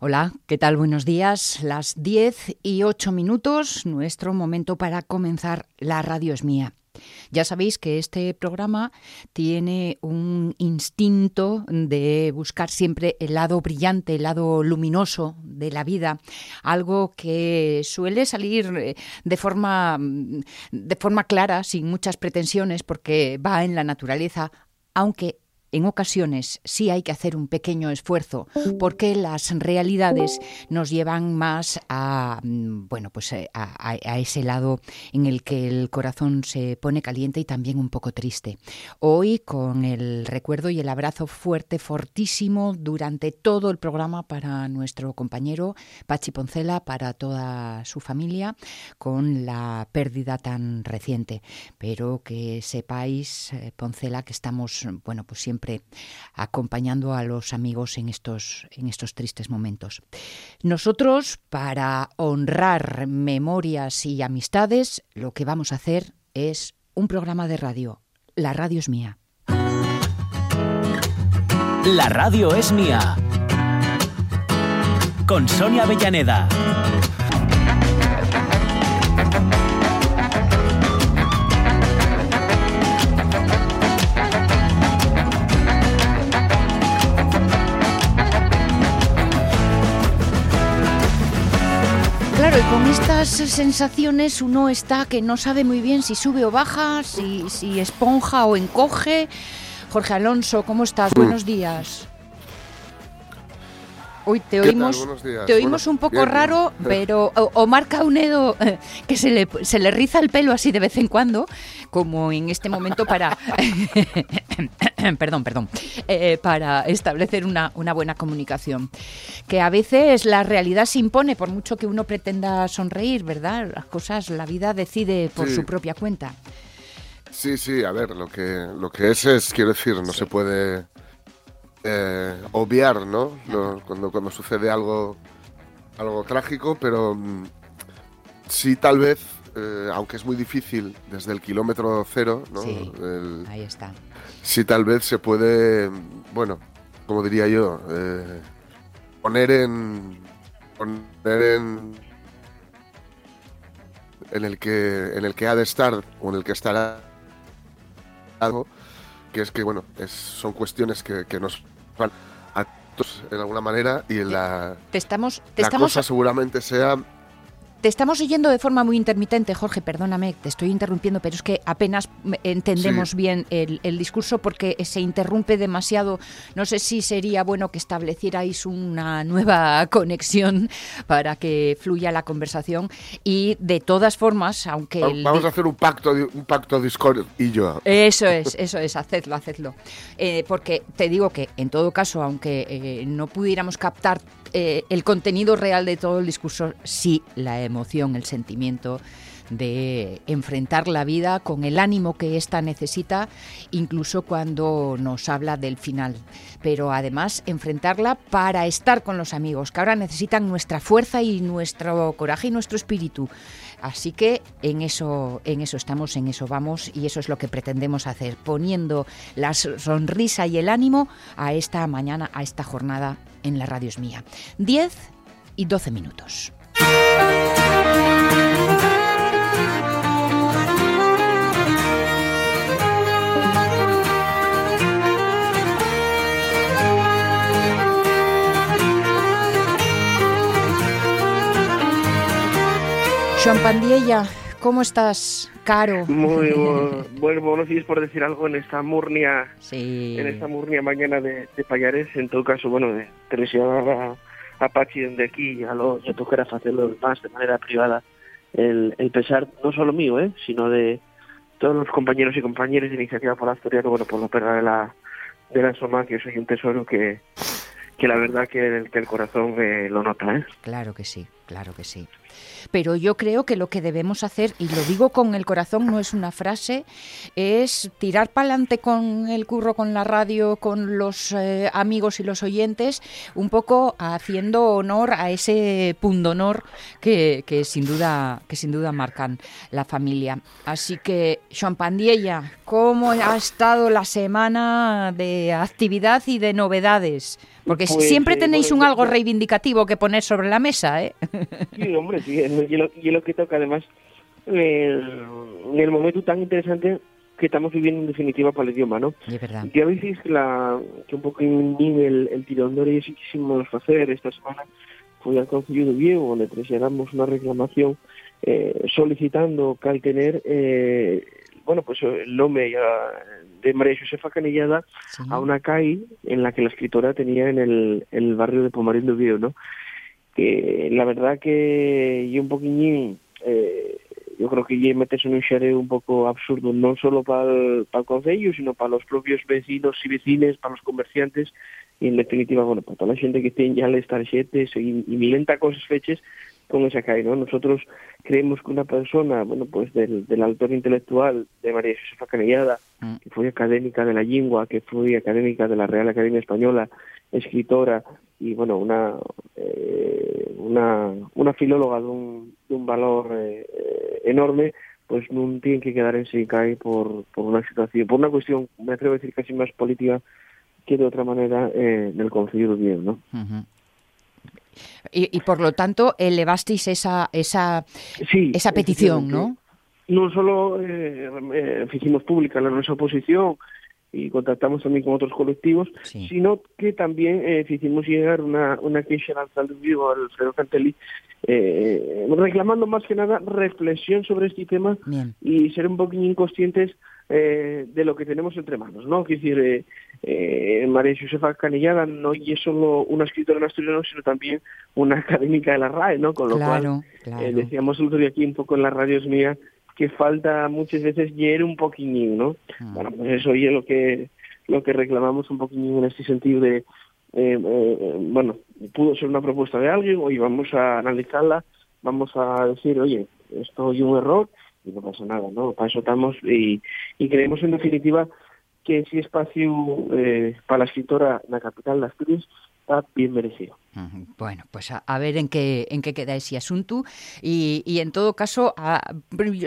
Hola, ¿qué tal? Buenos días. Las 10 y 8 minutos, nuestro momento para comenzar La Radio es mía. Ya sabéis que este programa tiene un instinto de buscar siempre el lado brillante, el lado luminoso de la vida, algo que suele salir eh, de forma, de forma clara, sin muchas pretensiones, porque va en la naturaleza, aunque en ocasiones sí hay que hacer un pequeño esfuerzo porque las realidades nos llevan más a mm, bueno pues eh, a, ese lado en el que el corazón se pone caliente y también un poco triste. Hoy con el recuerdo y el abrazo fuerte, fortísimo durante todo el programa para nuestro compañero Pachi Poncela, para toda su familia, con la pérdida tan reciente. Pero que sepáis, eh, Poncela, que estamos bueno pues siempre acompañando a los amigos en estos, en estos tristes momentos. Nosotros, para honrar memorias y amistades, lo que vamos a hacer es un programa de radio. La radio es mía. La radio es mía. Con Sonia Avellaneda. Claro, y con estas sensaciones uno está que no sabe muy bien si sube o baja, si, si esponja o encoge. Jorge Alonso, ¿cómo estás? Buenos días. Uy, te oímos, te oímos un poco raro, pero Omar Caunedo, que se le, se le riza el pelo así de vez en cuando, como en este momento para, perdón, perdón, eh, para establecer una, una, buena comunicación. Que a veces la realidad se impone, por mucho que uno pretenda sonreír, ¿verdad? Las cosas, la vida decide por su propia cuenta. Sí, sí, a ver, lo que, lo que es es, quiero decir, no se puede eh, obviar, ¿no? cuando, cuando sucede algo, algo trágico, pero mm, sí tal vez, eh, aunque es muy difícil desde el kilómetro cero, ¿no? Sí, ahí está. Sí tal vez se puede, bueno, como diría yo, eh, poner en poner en en el que en el que ha de estar o en el que estará algo que es que, bueno, es, son cuestiones que, que nos van a todos en alguna manera y en la, te estamos, te la cosa seguramente sea te estamos oyendo de forma muy intermitente, Jorge, perdóname, te estoy interrumpiendo, pero es que apenas entendemos bien el, discurso porque se interrumpe demasiado. No sé si sería bueno que establecierais una nueva conexión para que fluya la conversación y de todas formas, aunque... Vamos a hacer un pacto, un pacto Discord y yo. Eso es, eso es, hacedlo, hacedlo. Eh, porque te digo que en todo caso, aunque eh, no pudiéramos captar eh, el contenido real de todo el discurso, sí la emoción, el sentimiento de enfrentar la vida con el ánimo que ésta necesita, incluso cuando nos habla del final. Pero además enfrentarla para estar con los amigos, que ahora necesitan nuestra fuerza y nuestro coraje y nuestro espíritu. Así que en eso, en eso estamos, en eso vamos y eso es lo que pretendemos hacer, poniendo la sonrisa y el ánimo a esta mañana, a esta jornada en la radio es mía. 10 y 12 minutos. Joan Pandiella, ¿cómo estás, Caro? Muy bueno, buenos días por decir algo en esta murnia, en esta murnia mañana de, de Payares. En todo caso, bueno, de traicionar a, a Pachi desde aquí, ya lo ya tocará hacerlo más de manera privada. El, el pesar no solo mío, ¿eh? sino de todos los compañeros y compañeras de Iniciativa por Historia, bueno, por la pérdida de la, de la Soma, que soy un tesoro que, que la verdad que el, que el corazón eh, lo nota. ¿eh? Claro que sí. claro que sí. Pero yo creo que lo que debemos hacer, y lo digo con el corazón, no es una frase, es tirar para adelante con el curro, con la radio, con los eh, amigos y los oyentes, un poco haciendo honor a ese pundonor que, que sin duda que sin duda marcan la familia. Así que, Joan Pandiella, ¿cómo ha estado la semana de actividad y de novedades? Porque pues, siempre eh, tenéis un algo reivindicativo que poner sobre la mesa, ¿eh? Sí, hombre, sí, y lo, y lo que toca además en el momento tan interesante que estamos viviendo en definitiva para el idioma, ¿no? Es verdad. Y a veces que, la, que un poco en el, el tirón de orejas que quisimos hacer esta semana fue al Consejo de Viego, donde trasladamos una reclamación eh, solicitando que al tener, eh, bueno, pues el nombre de María Josefa Canellada a una calle en la que la escritora tenía en el, el barrio de Pomarín de Viego, ¿no? Que la verdad que yo un poquillín... Eh, yo creo que ya metes en un xareo un poco absurdo, no solo para el Concello, sino para los propios vecinos y vecines, para los comerciantes, y en definitiva, bueno, para toda la gente que tiene ya las tarjetas y, y milenta cosas fechas con esa calle, ¿no? Nosotros creemos que una persona, bueno, pues del, del autor intelectual de María Josefa Canellada, mm. que fue académica de la lengua, que fue académica de la Real Academia Española, escritora y, bueno, una, eh, una, una filóloga de un, de un valor eh, enorme, pues no tiene que quedar en Sicai por, por una situación, por una cuestión, me atrevo a decir casi más política que de otra manera eh, del Consejo de Bien, ¿no? Y, y, por lo tanto elevasteis esa esa esa petición, ¿no? No solo eh, eh, hicimos pública la nuestra oposición y contactamos también con otros colectivos, sino que también eh, hicimos llegar una, una queja al alcalde vivo, Alfredo Cantelli, eh, reclamando más que nada reflexión sobre este tema y ser un poquito inconscientes eh, de lo que tenemos entre manos, ¿no? Es decir, eh, eh, María Josefa Canillada no es solo una escritora en asturiano, sino también una académica de la RAE, ¿no? Con lo cual, eh, decíamos el otro día aquí un poco en las radios mías, que falta muchas veces llegar un poquillín, ¿no? Mm. Bueno, pues eso es lo que lo que reclamamos un poquillín en este sentido de, eh, eh, bueno, pudo ser una propuesta de alguien, hoy vamos a analizarla, vamos a decir, oye, esto es un error y no pasa nada, ¿no? Para eso estamos y, creemos en definitiva que ese espacio eh, para la escritora la capital de Asturias está bien merecido. Bueno, pues a, ver en qué en qué queda ese asunto y, y en todo caso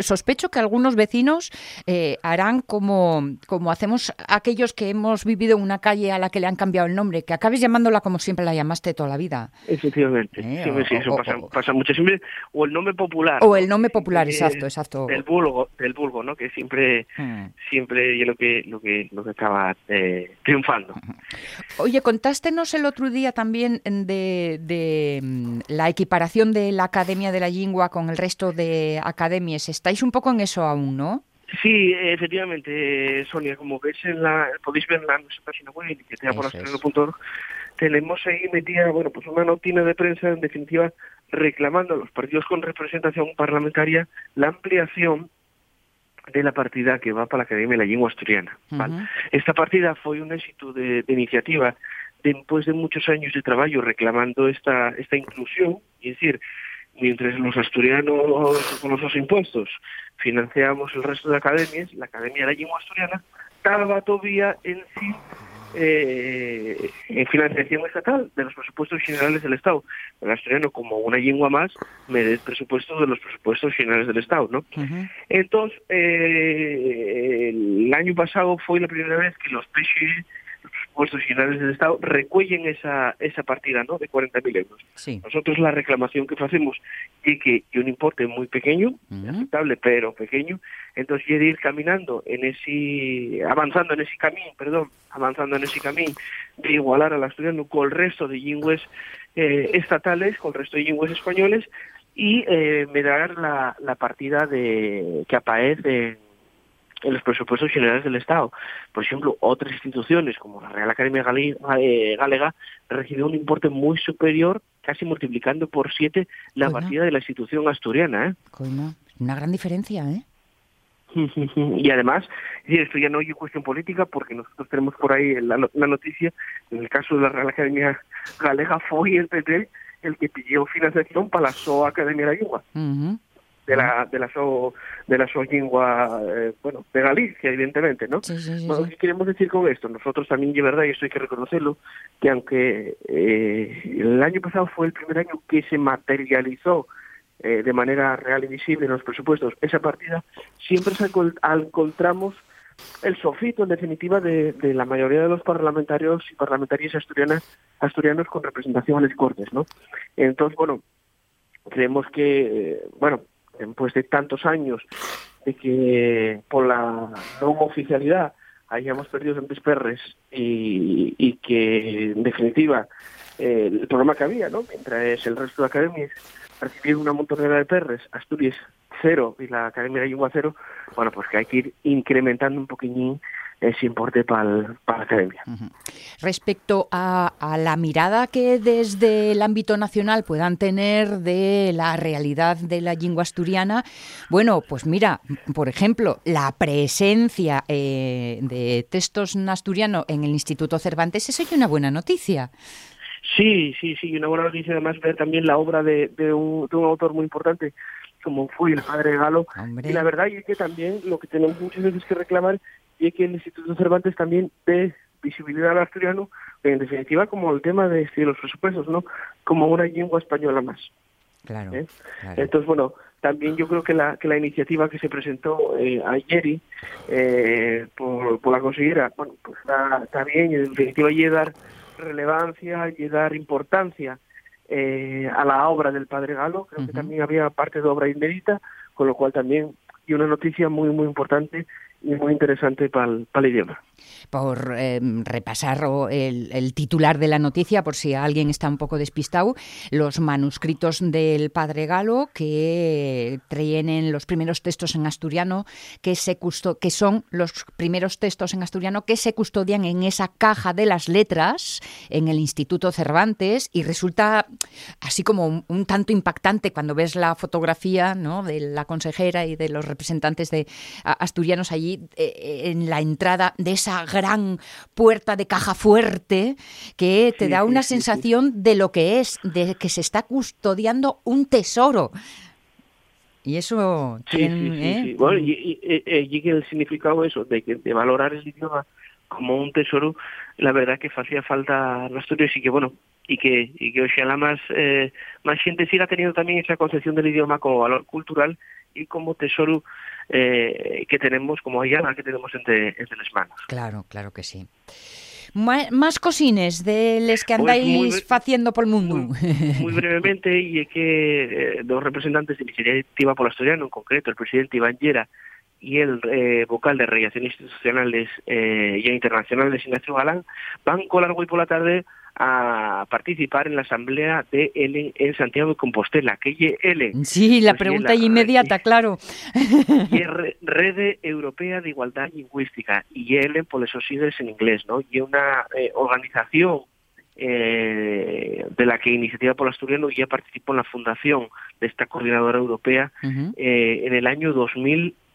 sospecho que algunos vecinos eh, harán como, como hacemos aquellos que hemos vivido en una calle a la que le han cambiado el nombre, que acabes llamándola como siempre la llamaste toda la vida. Efectivamente, ¿Eh? sí, eso pasa, pasa, mucho siempre, o el nombre popular. O el nombre popular, exacto, exacto. Del vulgo, del vulgo, ¿no? Que siempre, hmm. siempre es lo que, lo que, lo que estaba eh, triunfando. Oye, contástenos el otro día también de de, mm, la equiparación de la Academia de la Lingua con el resto de academias. Estáis un poco en eso aún, ¿no? Sí, efectivamente, Sonia, como ves en la, podéis ver en la nuestra página web, que te por tenemos ahí metida, bueno, pues una notina de prensa, en definitiva, reclamando a los partidos con representación parlamentaria la ampliación de la partida que va para la Academia de la Lengua Asturiana. Esta partida fue un éxito de, de iniciativa después de muchos años de trabajo reclamando esta, esta inclusión, es decir, mientras los asturianos con los impuestos financiamos el resto de academias, la Academia de la Lengua Asturiana estaba todavía en sí eh, en financiación estatal de los presupuestos generales del Estado. El asturiano, como una lengua más, merece presupuestos de los presupuestos generales del Estado, ¿no? Entonces, eh, el año pasado fue la primera vez que los PSI presupuestos generales del Estado recuellen esa, esa partida ¿no? de 40.000 euros. Nosotros la reclamación que hacemos y que y un importe muy pequeño, aceptable, pero pequeño, entonces y de ir caminando en ese, avanzando en ese camino, perdón, avanzando en ese camino de igualar al asturiano con el resto de lingües eh, estatales, con el resto de lingües españoles, y eh, me dar la, la partida de que aparece en los presupuestos generales del Estado. Por ejemplo, otras instituciones como la Real Academia eh, Galega recibió un importe muy superior, casi multiplicando por siete la partida de la institución asturiana. ¿eh? Una gran diferencia, ¿eh? y además, esto ya no es cuestión política porque nosotros tenemos por ahí la, noticia, en el caso de la Real Academia Galega fue el PP el que pidió financiación para la SOA Academia de la de la de la so, de la so lengua eh, bueno de Galicia evidentemente no bueno, ¿qué queremos decir con esto nosotros también de verdad y esto hay que reconocerlo que aunque eh, el año pasado fue el primer año que se materializó eh, de manera real y visible en los presupuestos esa partida siempre se encontramos el sofito en definitiva de, de, la mayoría de los parlamentarios y parlamentarias asturianas asturianos con representación a las cortes no entonces bueno creemos que bueno después de tantos años de que por la no oficialidad hayamos perdido tantos perres y, que en definitiva eh, el problema que había, ¿no? mientras el resto de academias recibieron una montonera de perres, Asturias cero y la Academia de Lengua cero, bueno, pues que hay que ir incrementando un poquillín es importante para la academia. Respecto a, la mirada que desde el ámbito nacional puedan tener de la realidad de la lengua asturiana, bueno, pues mira, por ejemplo, la presencia eh, de textos en asturiano en el Instituto Cervantes, eso es una buena noticia. Sí, sí, sí, una buena noticia además ver también la obra de, un, de un autor muy importante como fue el padre Galo. Y la verdad es que también lo que tenemos muchas veces que reclamar y que el Instituto Cervantes también dé visibilidad al asturiano, en definitiva como el tema de, los presupuestos, ¿no? Como una lengua española más. Claro, ¿Eh? Entonces, bueno, también yo creo que la, que la iniciativa que se presentó eh, ayer eh, por, por, la consejera, bueno, pues está, bien, en definitiva, y dar relevancia y dar importancia eh, a la obra del Padre Galo, creo que también había parte de obra inédita, con lo cual también, y una noticia muy, muy importante y muy interesante para el, idioma. Por em, repasar el, titular de la noticia, por si alguien está un poco despistado, los manuscritos del Padre Galo que tienen los primeros textos en asturiano, que, se que son los primeros textos en asturiano que se custodian en esa caja de las letras en el Instituto Cervantes y resulta así como un, tanto impactante cuando ves la fotografía ¿no? de la consejera y de los representantes de asturianos allí eh, en la entrada de esa gran puerta de caja fuerte que te da una sensación de lo que es, de que se está custodiando un tesoro. Y eso... Sí, sí, ¿eh? Bueno, y, y, el significado eso, de, que, de valorar el idioma como un tesoro, la verdad que hacía falta las historias y que, bueno, y que, y que ojalá más, eh, más gente siga teniendo también esa concepción del idioma como valor cultural y como tesoro eh, que tenemos, como Ayala, que tenemos entre, entre las manos. Claro, claro que sí. Más cosines de los que pues andáis haciendo por el mundo. Muy, brevemente, y es que eh, dos representantes de Iniciativa por la Asturiano, en concreto el presidente Iván Llera y el eh, vocal de Relaciones Institucionales y Internacionales, Ignacio Galán, van con largo y por la tarde a participar en la asamblea de Ellen en Santiago de Compostela. ¿Qué es Ellen? Sí, la pues pregunta inmediata, claro. Y Red Europea de Igualdad Lingüística, y Ellen por eso siglas en inglés, ¿no? Y una eh, organización eh, de la que Iniciativa por Asturiano ya participó en la fundación de esta coordinadora europea eh, en el año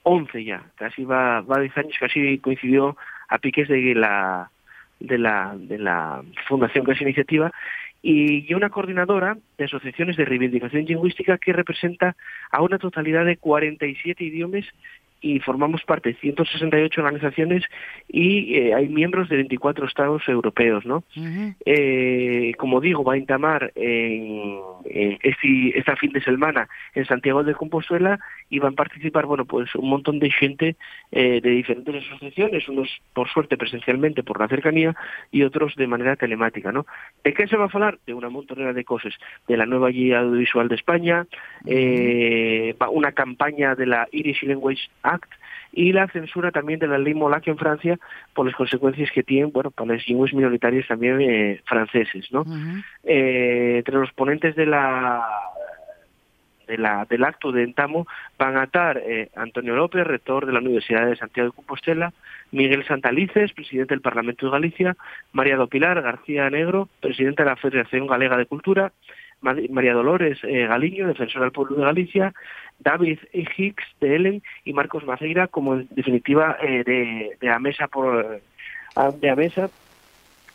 2011 ya, casi va, va a 10 años, casi coincidió a piques de la de la, de la Fundación que es Iniciativa y una coordinadora de asociaciones de reivindicación lingüística que representa a una totalidad de 47 idiomas y formamos parte de 168 organizaciones y eh, hay miembros de 24 estados europeos, ¿no? eh, como digo, va a entamar en, este, esta fin de semana en Santiago de Compostela y van a participar, bueno, pues un montón de gente eh, de diferentes asociaciones, unos por suerte presencialmente por la cercanía y otros de manera telemática, ¿no? ¿De qué se va a hablar? De una montonera de cosas, de la nueva guía audiovisual de España, eh, una campaña de la Irish Language Act y la censura también de la ley Molac en Francia por las consecuencias que tienen, bueno, para los lenguas minoritarios también eh, franceses, ¿no? eh, entre los ponentes de la de la, del acto de Entamo van a estar eh, Antonio López, rector de la Universidad de Santiago de Compostela, Miguel Santalices, presidente del Parlamento de Galicia, María do Pilar García Negro, presidente de la Federación Galega de Cultura, María Dolores eh, Galiño, defensora del pueblo de Galicia, David Hicks de Ellen y Marcos Maceira como en definitiva eh, de, de mesa por de la mesa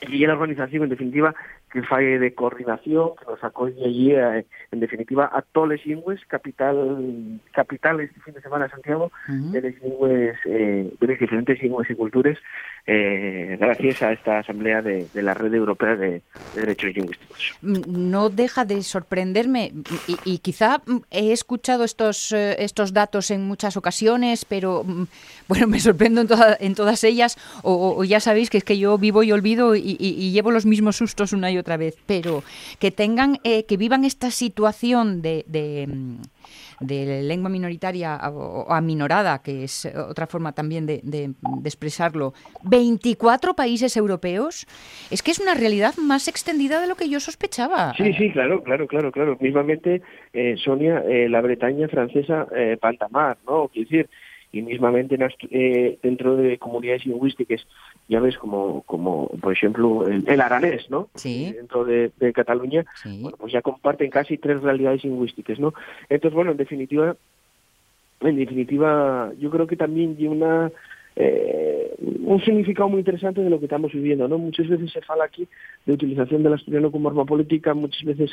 y la organización en definitiva que falle de coordinación, que nos acoge allí, eh, en definitiva, a todos los lingües, capital, capital este fin de semana Santiago, de los lingües, eh, de los diferentes lingües y culturas, eh, gracias a esta asamblea de, la Red Europea de, Derechos Lingüísticos. Mm, no deja de sorprenderme, y, quizá mm, he escuchado estos, estos datos en muchas ocasiones, pero mm, bueno, me sorprendo en, en todas ellas, o, ya sabéis que es que yo vivo y olvido y, y llevo los mismos sustos una y otra vez, pero que tengan, eh, que vivan esta situación de, de, lengua minoritaria o aminorada, que es otra forma también de, de, expresarlo, 24 países europeos, es que es una realidad más extendida de lo que yo sospechaba. Sí, sí, claro, claro, claro, claro. Mismamente, eh, Sonia, eh, la Bretaña francesa, Pantamar, ¿no? Quiero decir, y mismamente dentro de comunidades lingüísticas ya ves, como, como por ejemplo el, aranés, ¿no? Sí. Dentro de, Cataluña, bueno, pues ya comparten casi tres realidades lingüísticas, ¿no? Entonces, bueno, en definitiva, en definitiva, yo creo que también hay una eh, un significado muy interesante de lo que estamos viviendo, ¿no? Muchas veces se fala aquí de utilización del asturiano como arma política, muchas veces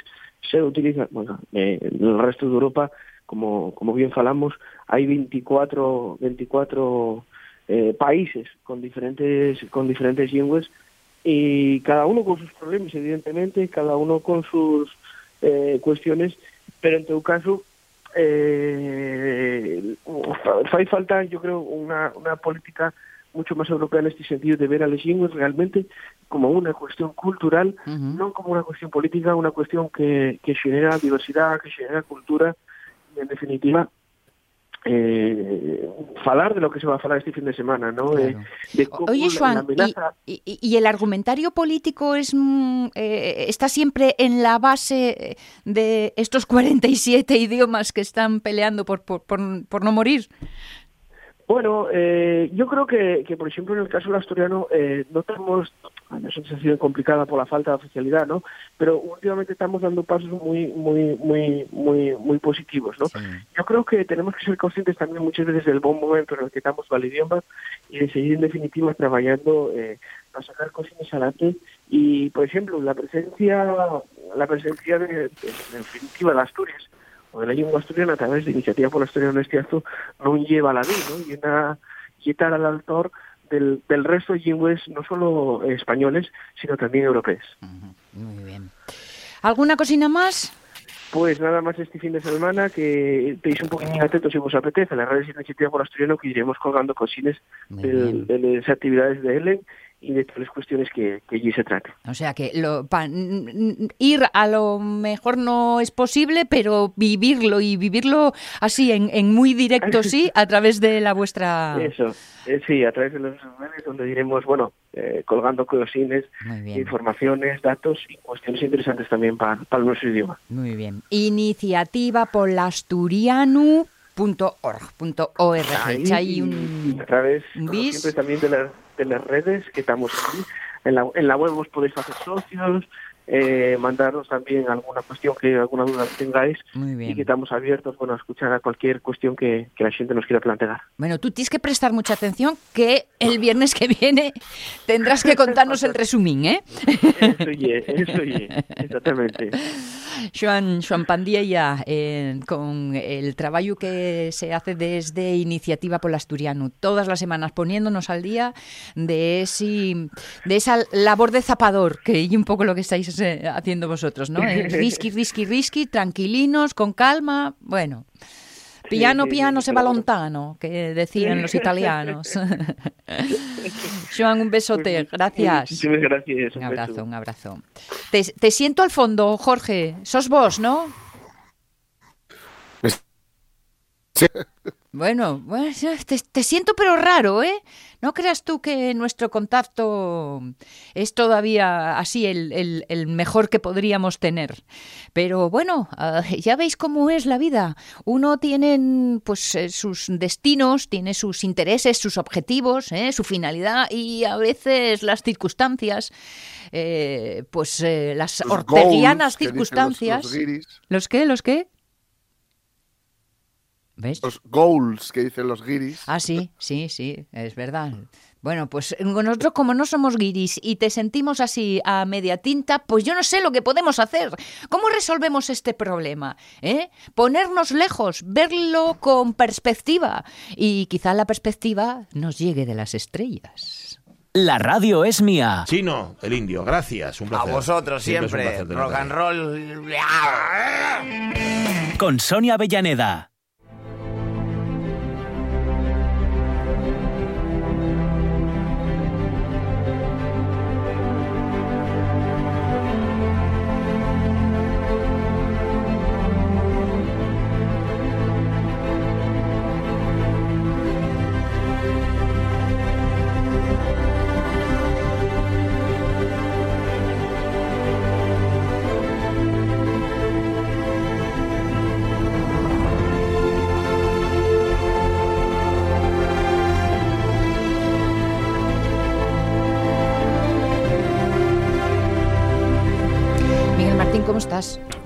se utiliza, bueno, eh, en el resto de Europa, como, como bien falamos, hay 24, 24 eh, países con diferentes con diferentes lenguas y cada uno con sus problemas evidentemente cada uno con sus eh, cuestiones pero en todo caso eh, hay falta yo creo una, una política mucho más europea en este sentido de ver a las lenguas realmente como una cuestión cultural, no como una cuestión política, una cuestión que, que genera diversidad, que genera cultura y en definitiva eh, falar de lo que se va a falar este fin de semana, ¿no? De, Oye, Juan, y, el argumentario político es mm, eh, está siempre en la base de estos 47 idiomas que están peleando por, por, por, no morir? Bueno, eh, yo creo que, que, por ejemplo, en el caso del asturiano, eh, no tenemos una sensación complicada por la falta de oficialidad, ¿no? Pero últimamente estamos dando pasos muy, muy, muy, muy, muy positivos, ¿no? Yo creo que tenemos que ser conscientes también muchas veces del buen momento en el que estamos para el idioma y de seguir en definitiva trabajando eh, para sacar cosas adelante y, por ejemplo, la presencia, la presencia de, en definitiva de Asturias o de la lengua asturiana a través de Iniciativa por la Historia de Estiazo no lleva la vida, ¿no? Y una quitar al autor del, del resto de lingües, no solo españoles, sino también europeos. Muy bien. ¿Alguna cocina más? Pues nada más este fin de semana que hice un poquito atentos si vos apetece, las redes de Iniciativa por Asturiano que iremos colgando cosines de, de, las actividades de Ellen y de todas las cuestiones que, allí se trate. O sea que lo, ir a lo mejor no es posible, pero vivirlo y vivirlo así en, en muy directo sí, a través de la vuestra... Eso, eh, sí, a través de los redes donde diremos, bueno, eh, colgando cosines, informaciones, datos y cuestiones interesantes también para, para nuestro idioma. Muy bien. Iniciativa polasturiano .org.org. Ahí, un, a través siempre también de, de las redes que estamos aquí. En la, en la web vos podéis hacer socios, eh, mandarnos también alguna cuestión que alguna duda tengáis y que estamos abiertos bueno, a escuchar a cualquier cuestión que, la gente nos quiera plantear. Bueno, tú tienes que prestar mucha atención que el viernes que viene tendrás que contarnos el resumín, ¿eh? Eso ye, eso exactamente. Joan, Joan Pandilla, eh, con el trabajo que se hace desde Iniciativa por el Asturiano, todas las semanas poniéndonos al día de, ese, de esa labor de zapador, que es un poco lo que estáis haciendo vosotros, ¿no? Eh, risky, risky, risky, tranquilinos, con calma, bueno. Piano, piano, se va lontano, que decían los italianos. Joan, un besote, gracias. Muchas gracias. Un, abrazo, un abrazo. Te, te, siento al fondo, Jorge. Sos vos, ¿no? Sí. Bueno, te, siento pero raro, ¿eh? No creas tú que nuestro contacto es todavía así el, el, mejor que podríamos tener. Pero bueno, ah, ya veis cómo es la vida. Uno tiene pues eh, sus destinos, tiene sus intereses, sus objetivos, ¿eh? su finalidad y a veces las circunstancias, eh, pues las orteguianas circunstancias. Los, los, ¿Los qué? ¿Los qué? Los goals que dicen los guiris. Ah, sí, sí, sí, es verdad. Bueno, pues nosotros como no somos guiris y te sentimos así a media tinta, pues yo no sé lo que podemos hacer. ¿Cómo resolvemos este problema? ¿Eh? Ponernos lejos, verlo con perspectiva y quizá la perspectiva nos llegue de las estrellas. La radio es mía. Chino, el indio, gracias. Un placer. A vosotros siempre. Rock and roll. Con Sonia Avellaneda.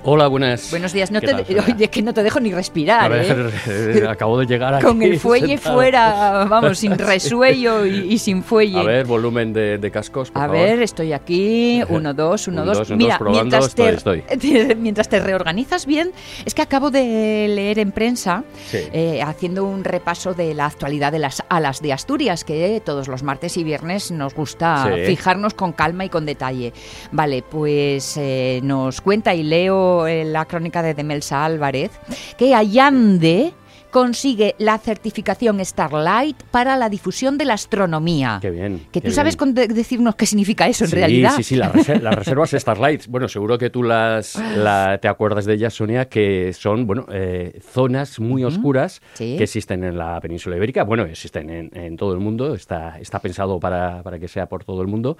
Hola, buenas. Buenos días. No te, oye, que no te dejo ni respirar. A ver, ¿eh? acabo de llegar aquí. Con el fuelle fuera, vamos, sin resuello y, sin fuelle. A ver, volumen de, cascos. Por a ver, estoy aquí. Uno, dos, uno, dos. Mira, mientras, te, mientras te reorganizas bien, es que acabo de leer en prensa, eh, haciendo un repaso de la actualidad de las alas de Asturias, que todos los martes y viernes nos gusta fijarnos con calma y con detalle. Vale, pues eh, nos cuenta y leo la crónica de Demelsa Álvarez, que Allande consigue la certificación Starlight para la difusión de la astronomía. Qué bien. Que tú sabes decirnos qué significa eso en realidad. Sí, sí, las, reservas Starlight. Bueno, seguro que tú las te acuerdas de ellas, Sonia, que son bueno eh, zonas muy oscuras que existen en la península ibérica. Bueno, existen en, todo el mundo. Está, está pensado para, para que sea por todo el mundo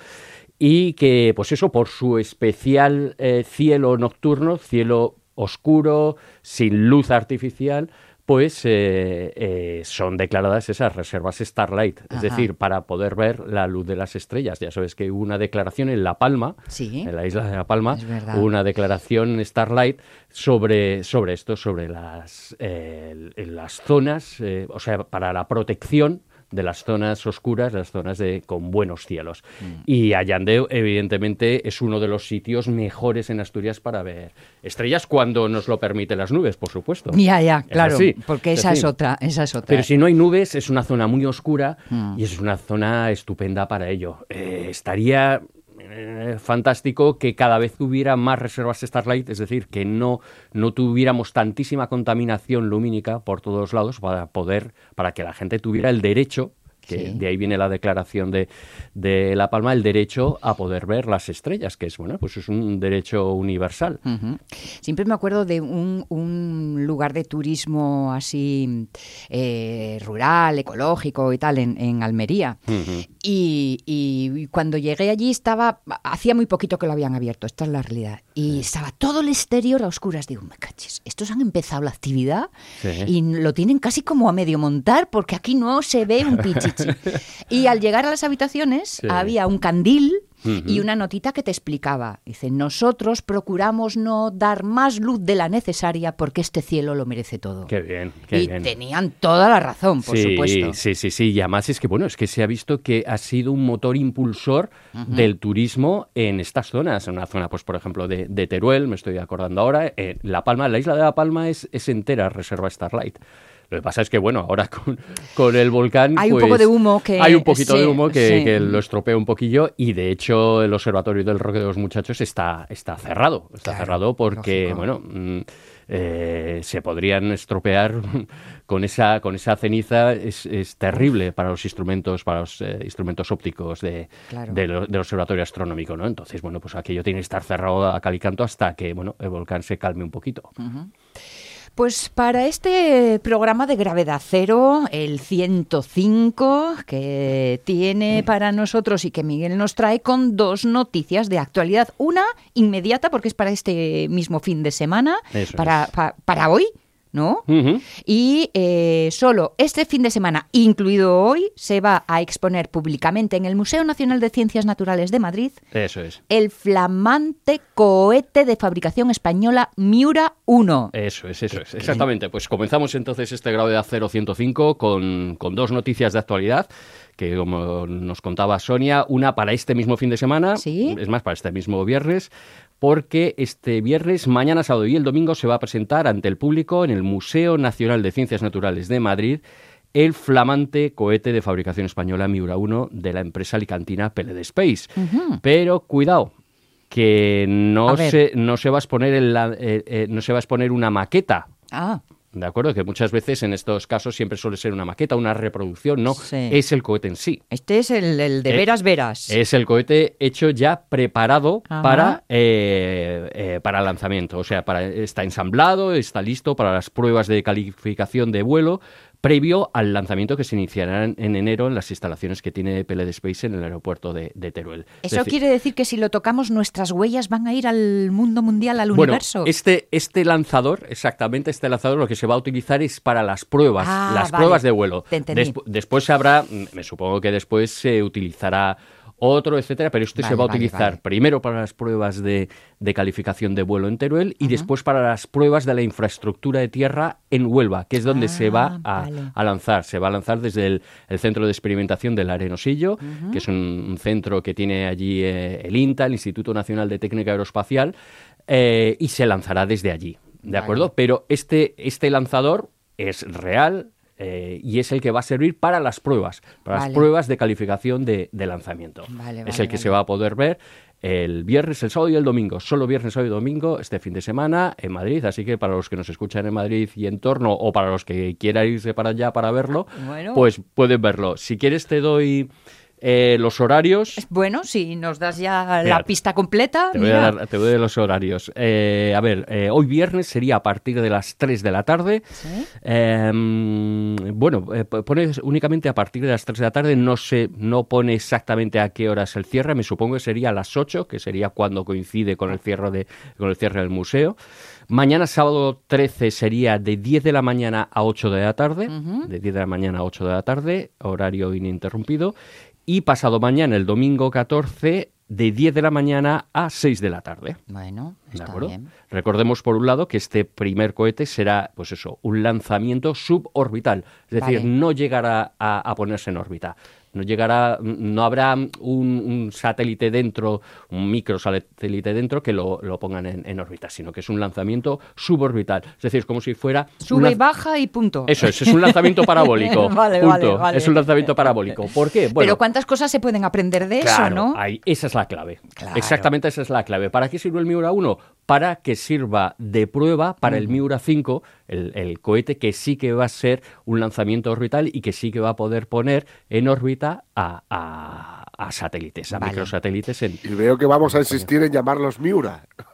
y que, pues eso, por su especial eh, cielo nocturno, cielo oscuro, sin luz artificial, pues eh, eh, son declaradas esas reservas Starlight, es decir, para poder ver la luz de las estrellas. Ya sabes que hubo una declaración en La Palma, en la isla de La Palma, una declaración Starlight sobre, sobre esto, sobre las, las zonas, o sea, para la protección de las zonas oscuras, las zonas de, con buenos cielos. Mm. Y Allande, evidentemente, es uno de los sitios mejores en Asturias para ver estrellas cuando nos lo permiten las nubes, por supuesto. Ya, ya, claro, porque esa es, otra, esa es otra. Pero si no hay nubes, es una zona muy oscura mm. y es una zona estupenda para ello. Eh, estaría eh, fantástico que cada vez hubiera más reservas Starlight, es decir, que no, no tuviéramos tantísima contaminación lumínica por todos lados para poder, para que la gente tuviera el derecho que de ahí viene la declaración de, de, La Palma, el derecho a poder ver las estrellas, que es bueno, pues es un derecho universal. Siempre me acuerdo de un, un lugar de turismo así eh, rural, ecológico y tal, en, en Almería. y, y, cuando llegué allí estaba, hacía muy poquito que lo habían abierto, esta es la realidad. Y estaba todo el exterior a oscuras. Digo, me caches, estos han empezado la actividad y lo tienen casi como a medio montar porque aquí no se ve un y al llegar a las habitaciones había un candil y una notita que te explicaba. Dice, nosotros procuramos no dar más luz de la necesaria porque este cielo lo merece todo. Qué bien, qué y tenían toda la razón, por supuesto. Sí, sí, sí. Y además es que, bueno, es que se ha visto que ha sido un motor impulsor del turismo en estas zonas. En una zona, pues, por ejemplo, de, Teruel, me estoy acordando ahora. Eh, la Palma, la isla de La Palma es, es entera reserva Starlight. Lo que pasa es que, bueno, ahora con, el volcán. Hay un poco pues, de humo que. Hay un poquito de humo que, lo estropea un poquillo y, de hecho, el Observatorio del Roque de los Muchachos está, está cerrado. Está cerrado porque, bueno. Mm, eh, se podrían estropear con esa con esa ceniza es, terrible para los instrumentos para los eh, instrumentos ópticos de, del observatorio astronómico no entonces bueno pues aquello tiene que estar cerrado a calicanto hasta que bueno el volcán se calme un poquito pues para este programa de gravedad cero, el 105, que tiene para nosotros y que Miguel nos trae con dos noticias de actualidad. Una inmediata, porque es para este mismo fin de semana, para, para, hoy, ¿no? Y eh, solo este fin de semana, incluido hoy, se va a exponer públicamente en el Museo Nacional de Ciencias Naturales de Madrid. Eso es. El flamante cohete de fabricación española Miura 1. Eso es, eso es. Exactamente. Pues comenzamos entonces este grado de acero 105 con, con dos noticias de actualidad que como nos contaba Sonia, una para este mismo fin de semana, es más, para este mismo viernes, porque este viernes, mañana, sábado y el domingo se va a presentar ante el público en el Museo Nacional de Ciencias Naturales de Madrid el flamante cohete de fabricación española Miura 1 de la empresa alicantina Peled Space. Pero cuidado, que no se, no se va a exponer eh, eh, no se va a exponer una maqueta. Ah. ¿De acuerdo? Que muchas veces en estos casos siempre suele ser una maqueta, una reproducción, no es el cohete en sí. Este es el, de eh, veras veras. Es el cohete hecho ya preparado para, eh, eh, para lanzamiento. O sea, para, está ensamblado, está listo para las pruebas de calificación de vuelo, previo al lanzamiento que se iniciará en enero en las instalaciones que tiene Peled Space en el aeropuerto de, Teruel. ¿Eso quiere decir que si lo tocamos nuestras huellas van a ir al mundo mundial, al bueno, universo? Este, este lanzador, exactamente este lanzador, lo que se va a utilizar es para las pruebas, ah, las pruebas de vuelo. después habrá, me supongo que después se utilizará otro, etcétera, pero este se va a utilizar primero para las pruebas de, calificación de vuelo en Teruel y después para las pruebas de la infraestructura de tierra en Huelva, que es donde se va ah, a, lanzar. Se va a lanzar desde el, Centro de Experimentación del Arenosillo, que es un, centro que tiene allí eh, el INTA, el Instituto Nacional de Técnica Aeroespacial, eh, y se lanzará desde allí. ¿De acuerdo? Pero este, este lanzador es real, eh, y es el que va a servir para las pruebas, para las pruebas de calificación de, lanzamiento. es el que se va a poder ver el viernes, el sábado y el domingo. Solo viernes, sábado y domingo este fin de semana en Madrid. Así que para los que nos escuchan en Madrid y en torno o para los que quieran irse para allá para verlo, pues pueden verlo. Si quieres te doy eh, los horarios. Bueno, si nos das ya la pista completa. Te voy, a dar, te voy los horarios. Eh, a ver, eh, hoy viernes sería a partir de las 3 de la tarde. Em, bueno, pone únicamente a partir de las 3 de la tarde. No, sé, no pone exactamente a qué horas el cierre. Me supongo que sería a las 8, que sería cuando coincide con el cierre, de, con el cierre del museo. Mañana sábado 13 sería de 10 de la mañana a 8 de la tarde, de 10 de la mañana a 8 de la tarde, horario ininterrumpido y pasado mañana, el domingo 14, de 10 de la mañana a 6 de la tarde. Bueno, está bien. Recordemos por un lado que este primer cohete será, pues eso, un lanzamiento suborbital, es decir, no llegará a, ponerse en órbita no llegará, no habrá un, satélite dentro, un microsatélite dentro que lo, pongan en, órbita, sino que es un lanzamiento suborbital. Es decir, es como si fuera... Sube y baja y punto. Eso es, es un lanzamiento parabólico. vale, Vale, es un lanzamiento parabólico. ¿Por qué? Pero ¿cuántas cosas se pueden aprender de eso, no? esa es la clave. Exactamente esa es la clave. ¿Para qué sirve el Miura 1? Para que sirva de prueba para el Miura 5, el, cohete que sí que va a ser un lanzamiento orbital y que sí que va a poder poner en órbita a, satélites, a microsatélites. Y veo que vamos a insistir en llamarlos Miura.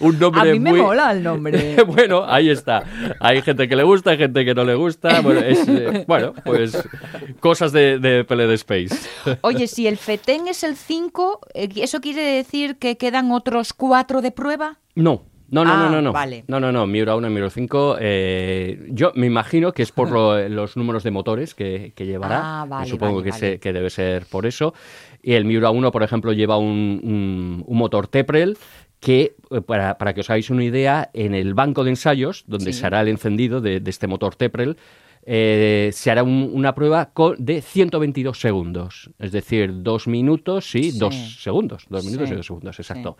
un nombre a mí me mola el nombre. bueno, ahí está. Hay gente que le gusta, hay gente que no le gusta. Bueno, eh, pues cosas de, de de Space. Oye, si el FETEN es el 5, eh, ¿eso quiere decir que quedan otros otros cuatro de prueba? No, no, no, no, no, no. Vale. No, no, no. Miura 1 y Miura 5. Eh, yo me imagino que es por los números de motores que, llevará. Ah, vale, Supongo que, que, debe ser por eso. Y el Miura 1, por ejemplo, lleva un, motor Teprel que, eh, para, para, que os hagáis una idea, en el banco de ensayos, donde se hará el encendido de, de este motor Teprel, eh, se hará una prueba de 122 segundos, es decir, dos minutos y dos segundos, dos minutos y dos segundos, exacto.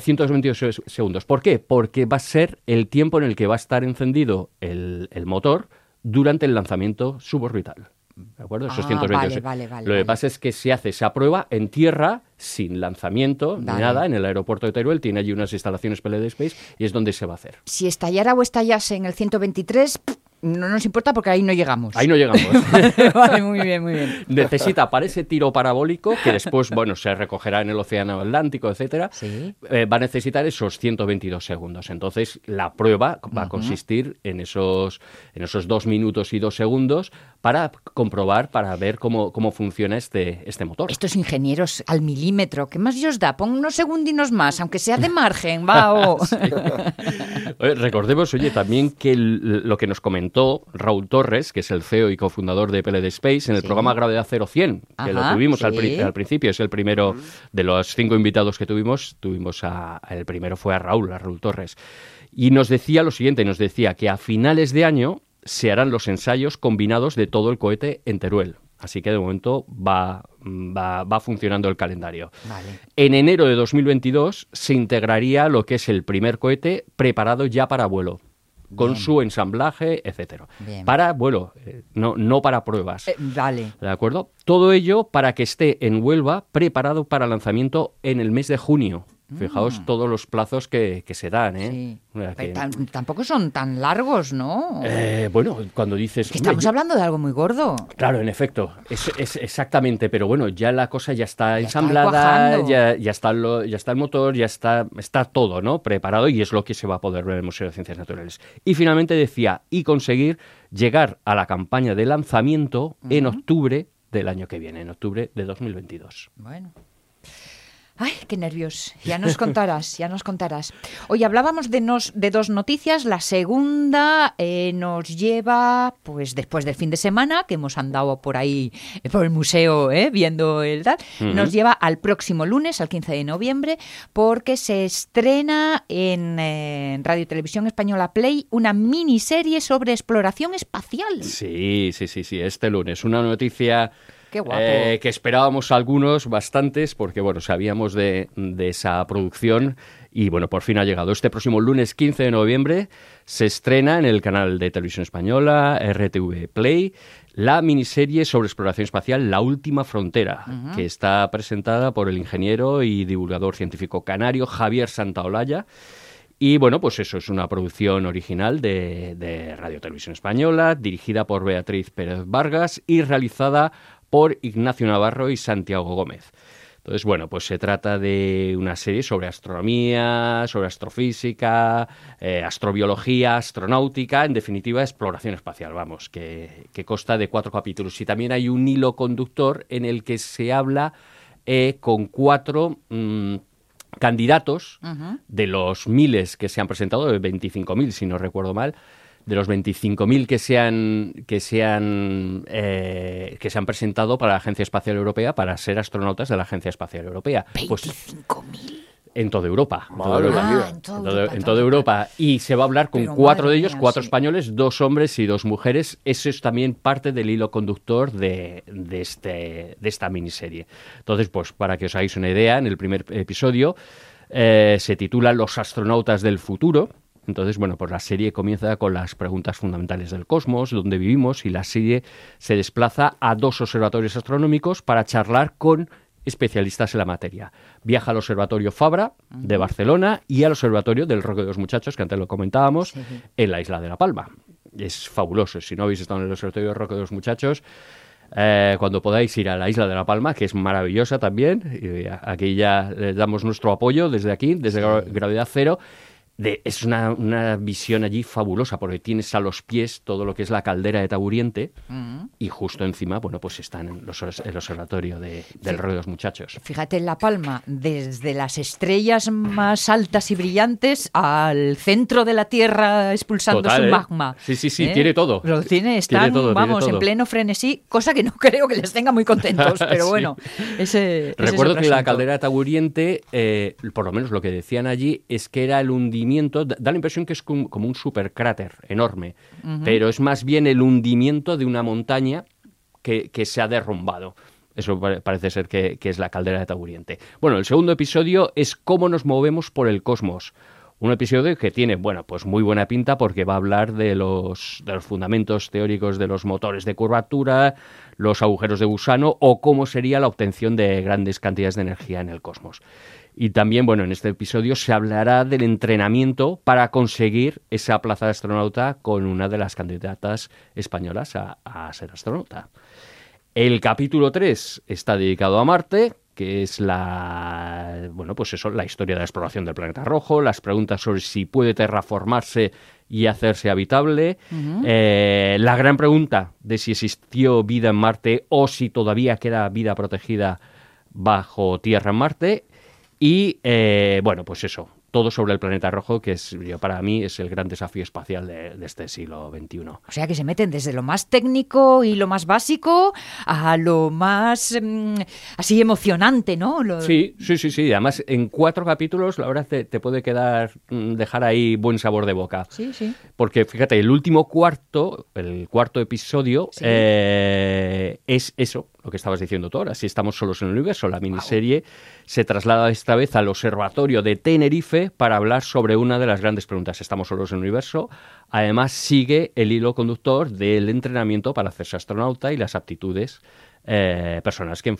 122 eh, segundos. ¿Por qué? Porque va a ser el tiempo en el que va a estar encendido el, motor durante el lanzamiento suborbital. ¿De acuerdo? Esos ah, 122. Lo que pasa es que se hace esa prueba en tierra, sin lanzamiento ni nada, en el aeropuerto de Teruel. Tiene allí unas instalaciones PLD Space y es donde se va a hacer. Si estallara o estallase en el 123, no nos importa porque ahí no llegamos. Ahí no llegamos. vale, muy bien, muy bien. Necesita para ese tiro parabólico, que después, bueno, se recogerá en el Océano Atlántico, etcétera, eh, va a necesitar esos 122 segundos. Entonces, la prueba va a consistir en esos, en esos dos minutos y dos segundos para comprobar, para ver cómo, cómo funciona este, este motor. Estos ingenieros al milímetro, ¿qué más os da? Pon unos segundinos más, aunque sea de margen, va. o... recordemos, oye, también que lo que nos comentó Raúl Torres, que es el CEO y cofundador de PLD Space, en el programa Gravedad 0100, que lo tuvimos al, principio, es el primero de los cinco invitados que tuvimos, tuvimos a, el primero fue a Raúl, a Raúl Torres. Y nos decía lo siguiente, nos decía que a finales de año se harán los ensayos combinados de todo el cohete en Teruel. Así que de momento va, va, funcionando el calendario. En enero de 2022 se integraría lo que es el primer cohete preparado ya para vuelo con su ensamblaje, etcétera. Para vuelo, eh, no, no para pruebas. Eh, vale. ¿De acuerdo? Todo ello para que esté en Huelva preparado para lanzamiento en el mes de junio. Fijaos mm. todos los plazos que, se dan, ¿eh? tampoco son tan largos, ¿no? Eh, bueno, cuando dices... estamos hablando de algo muy gordo. Claro, en efecto, es, exactamente, pero bueno, ya la cosa ya está ensamblada, ya, ya, está ya está el motor, ya está, está todo, ¿no? Preparado y es lo que se va a poder ver en el Museo de Ciencias Naturales. Y finalmente decía, y conseguir llegar a la campaña de lanzamiento en octubre del año que viene, en octubre de 2022. Bueno. Ay, qué nervios. Ya nos contarás, ya nos contarás. Hoy hablábamos de, nos, de dos noticias. La segunda eh, nos lleva, pues después del fin de semana, que hemos andado por ahí, eh, por el museo, eh, viendo el tal, nos lleva al próximo lunes, al 15 de noviembre, porque se estrena en, en Radio Televisión Española Play una miniserie sobre exploración espacial. Sí, sí, sí, sí, este lunes. Una noticia Qué guapo. Eh, que esperábamos algunos, bastantes, porque bueno, sabíamos de, esa producción y bueno, por fin ha llegado. Este próximo lunes 15 de noviembre se estrena en el canal de televisión española RTV Play la miniserie sobre exploración espacial La Última Frontera, que está presentada por el ingeniero y divulgador científico canario Javier Santaolalla. Y bueno, pues eso es una producción original de, de Radio Televisión Española, dirigida por Beatriz Pérez Vargas y realizada por Ignacio Navarro y Santiago Gómez. Entonces, bueno, pues se trata de una serie sobre astronomía, sobre astrofísica, eh, astrobiología, astronáutica, en definitiva, exploración espacial, vamos, que, consta de cuatro capítulos. Y también hay un hilo conductor en el que se habla eh, con cuatro mm, candidatos de los miles que se han presentado, de 25.000, si no recuerdo mal, de los 25.000 que se han que se han eh, que se han presentado para la Agencia Espacial Europea para ser astronautas de la Agencia Espacial Europea. 25.000. Pues, en toda Europa. en, toda Europa. Y se va a hablar con cuatro de ellos, cuatro españoles, dos hombres y dos mujeres. Eso es también parte del hilo conductor de, de, este, de esta miniserie. Entonces, pues para que os hagáis una idea, en el primer episodio eh, se titula Los astronautas del futuro entonces, bueno, pues la serie comienza con las preguntas fundamentales del cosmos, dónde vivimos, y la serie se desplaza a dos observatorios astronómicos para charlar con especialistas en la materia. Viaja al Observatorio Fabra de Barcelona y al Observatorio del Roque de los Muchachos, que antes lo comentábamos, en la isla de La Palma. Es fabuloso. Si no habéis estado en el Observatorio del Roque de los Muchachos, eh, cuando podáis ir a la isla de La Palma, que es maravillosa también, y aquí ya les damos nuestro apoyo desde aquí, desde Gravedad Cero es una, una, visión allí fabulosa, porque tienes a los pies todo lo que es la caldera de Taburiente y justo encima, bueno, pues están los, el observatorio de, del Rey de los Muchachos. Fíjate en La Palma, desde las estrellas más altas y brillantes al centro de la Tierra expulsando su ¿eh? magma. Sí, sí, sí, ¿Eh? tiene todo. Lo tiene, están, vamos, en pleno frenesí, cosa que no creo que les tenga muy contentos, pero bueno, ese, Recuerdo que la caldera de Taburiente, eh, por lo menos lo que decían allí, es que era el hundimiento da la impresión que es como un supercráter enorme, pero es más bien el hundimiento de una montaña que, se ha derrumbado. Eso parece ser que, es la caldera de Taburiente. Bueno, el segundo episodio es cómo nos movemos por el cosmos. Un episodio que tiene, bueno, pues muy buena pinta porque va a hablar de los, de los fundamentos teóricos de los motores de curvatura, los agujeros de gusano o cómo sería la obtención de grandes cantidades de energía en el cosmos. Y también, bueno, en este episodio se hablará del entrenamiento para conseguir esa plaza de astronauta con una de las candidatas españolas a, a ser astronauta. El capítulo 3 está dedicado a Marte, que es la bueno pues eso la historia de la exploración del planeta rojo las preguntas sobre si puede terraformarse y hacerse habitable. Eh, la gran pregunta de si existió vida en Marte o si todavía queda vida protegida bajo tierra en Marte y eh, bueno pues eso todo sobre el planeta rojo, que es para mí es el gran desafío espacial de, este siglo XXI. O sea que se meten desde lo más técnico y lo más básico a lo más mm, así emocionante, ¿no? Sí, sí, sí, sí. Además, en cuatro capítulos, la verdad, te, puede quedar, mm, dejar ahí buen sabor de boca. Sí, sí. Porque fíjate, el último cuarto, el cuarto episodio, eh, es eso, lo que estabas diciendo tú ahora, si estamos solos en el universo. La miniserie se traslada esta vez al observatorio de Tenerife para hablar sobre una de las grandes preguntas. ¿Estamos solos en el universo? Además, sigue el hilo conductor del entrenamiento para hacerse astronauta y las aptitudes eh, personas que,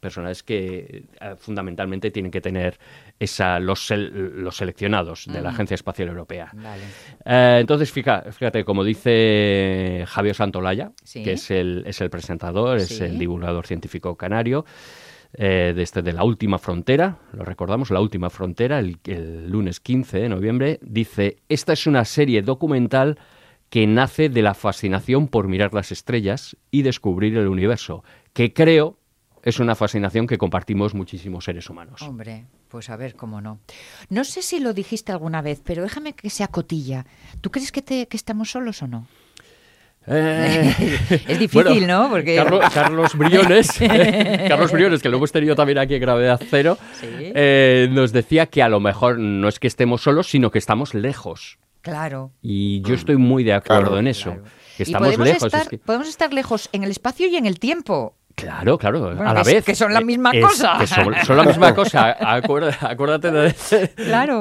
personas que eh, fundamentalmente tienen que tener esa, los, los seleccionados de la Agencia Espacial Europea. Eh, entonces, fíjate, como dice Javier Santolaya, que es el, es el presentador, es el divulgador científico canario, de, este, de La Última Frontera, lo recordamos, La Última Frontera, el, el, lunes 15 de noviembre, dice, esta es una serie documental que nace de la fascinación por mirar las estrellas y descubrir el universo que creo es una fascinación que compartimos muchísimos seres humanos. Hombre, pues a ver cómo no. No sé si lo dijiste alguna vez, pero déjame que sea cotilla. ¿Tú crees que, te, que estamos solos o no? Eh, es difícil, ¿no? Porque... Carlos, Briones, Carlos Briones, que lo hemos tenido también aquí en Gravedad Cero, eh, nos decía que a lo mejor no es que estemos solos, sino que estamos lejos. Claro. Y yo estoy muy de acuerdo en eso. Que estamos lejos. podemos estar lejos en el espacio y en el tiempo. Claro, claro, a la vez. Que son la misma cosa. son, la misma cosa. acuérdate,